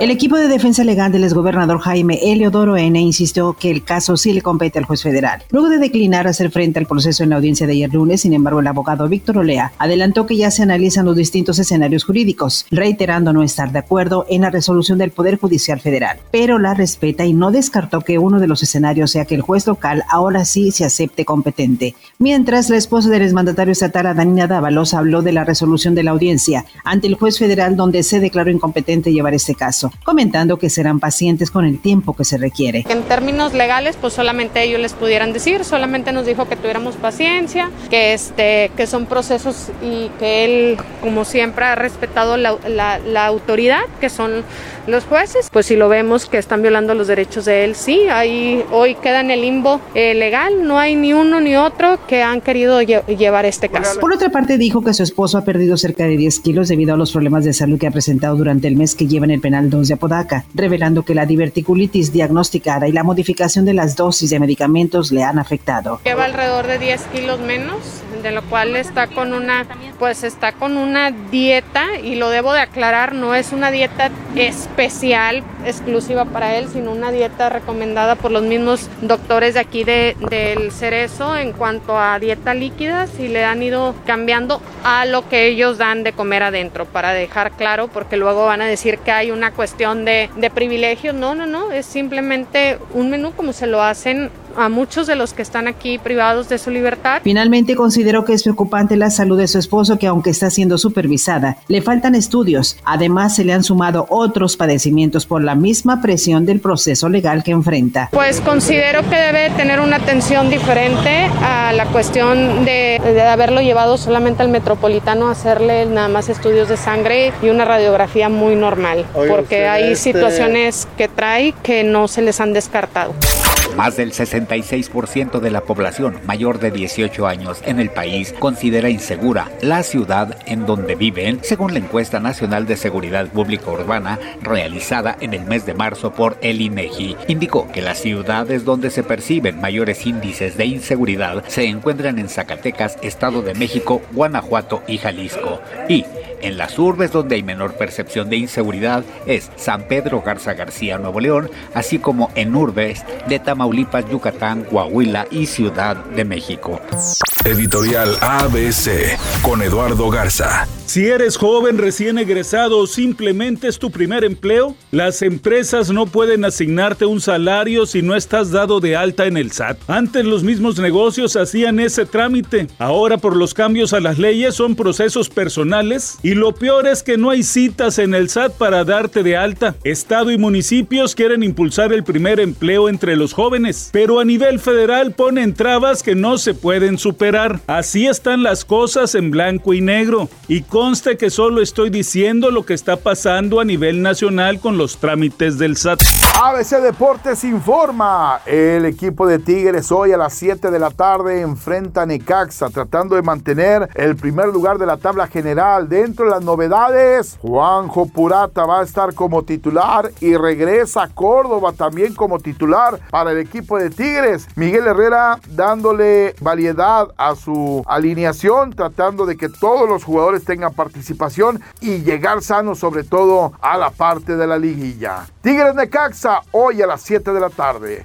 El equipo de defensa legal del exgobernador Jaime Eliodoro N. insistió que el caso sí le compete al juez federal. Luego de declinar hacer frente al proceso en la audiencia de ayer lunes, sin embargo, el abogado Víctor Olea adelantó que ya se analizan los distintos escenarios jurídicos, reiterando no estar de acuerdo en la resolución del Poder Judicial Federal, pero la respeta y no descartó que uno de los escenarios sea que el juez local ahora sí se acepte competente. Mientras, la esposa del exmandatario estatal, Danina Dávalos, habló de la resolución de la audiencia ante el juez federal donde se declaró incompetente llevar este caso comentando que serán pacientes con el tiempo que se requiere. En términos legales, pues solamente ellos les pudieran decir, solamente nos dijo que tuviéramos paciencia, que, este, que son procesos y que él, como siempre, ha respetado la, la, autoridad, que son los jueces. Pues si lo vemos que están violando los derechos de él, sí, ahí hoy queda en el limbo eh, legal, no hay ni uno ni otro que han querido llevar este caso. Por otra parte, dijo que su esposo ha perdido cerca de 10 kilos debido a los problemas de salud que ha presentado durante el mes que lleva en el penal de Apodaca, revelando que la diverticulitis diagnosticada y la modificación de las dosis de medicamentos le han afectado. Lleva alrededor de 10 kilos menos, de lo cual está con una, pues está con una dieta y lo debo de aclarar, no es una dieta especial exclusiva para él, sino una dieta recomendada por los mismos doctores de aquí de, del Cerezo en cuanto a dieta líquida, y le han ido cambiando a lo que ellos dan de comer adentro, para dejar claro, porque luego van a decir que hay una cuestión de, de privilegios, no, no, no, es simplemente un menú como se lo hacen a muchos de los que están aquí privados de su libertad. Finalmente consideró que es preocupante la salud de su esposo que aunque está siendo supervisada, le faltan estudios. Además se le han sumado otros padecimientos por la misma presión del proceso legal que enfrenta. Pues considero que debe tener una atención diferente a la cuestión de, de haberlo llevado solamente al metropolitano a hacerle nada más estudios de sangre y una radiografía muy normal, porque hay este situaciones que trae que no se les han descartado. Más del 66% de la población mayor de 18 años en el país considera insegura la ciudad en donde viven, según la encuesta nacional de seguridad pública urbana realizada en el mes de marzo por el INEGI. Indicó que las ciudades donde se perciben mayores índices de inseguridad se encuentran en Zacatecas, Estado de México, Guanajuato y Jalisco. Y en las urbes donde hay menor percepción de inseguridad es San Pedro Garza García, Nuevo León, así como en urbes de Tamaulipas, Yucatán, Coahuila y Ciudad de México. Editorial ABC con Eduardo Garza. Si eres joven, recién egresado o simplemente es tu primer empleo, las empresas no pueden asignarte un salario si no estás dado de alta en el SAT. Antes los mismos negocios hacían ese trámite. Ahora por los cambios a las leyes son procesos personales y lo peor es que no hay citas en el SAT para darte de alta. Estado y municipios quieren impulsar el primer empleo entre los jóvenes, pero a nivel federal ponen trabas que no se pueden superar. Así están las cosas en blanco y negro. Y conste que solo estoy diciendo lo que está pasando a nivel nacional con los trámites del SAT. ABC Deportes informa. El equipo de Tigres hoy a las 7 de la tarde enfrenta a Necaxa tratando de mantener el primer lugar de la tabla general. Dentro de las novedades, Juanjo Purata va a estar como titular y regresa a Córdoba también como titular para el equipo de Tigres. Miguel Herrera dándole variedad a su alineación, tratando de que todos los jugadores tengan participación y llegar sano sobre todo a la parte de la liguilla. Tigres Necaxa hoy a las 7 de la tarde.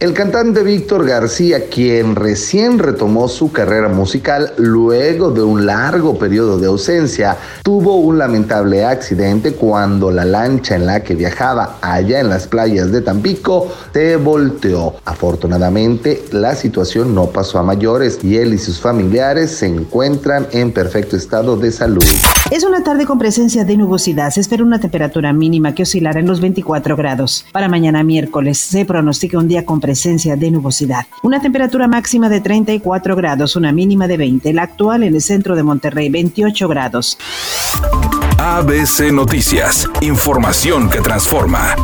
El cantante Víctor García, quien recién retomó su carrera musical luego de un largo periodo de ausencia, tuvo un lamentable accidente cuando la lancha en la que viajaba allá en las playas de Tampico se volteó. Afortunadamente, la situación no pasó a mayores y él y sus familiares se encuentran en perfecto estado de salud. Es una tarde con presencia de nubosidad. Se espera una temperatura mínima que oscilará en los 24 grados. Para mañana miércoles se pronostica un día con presencia presencia de nubosidad. Una temperatura máxima de 34 grados, una mínima de 20. La actual en el centro de Monterrey, 28 grados. ABC Noticias, información que transforma.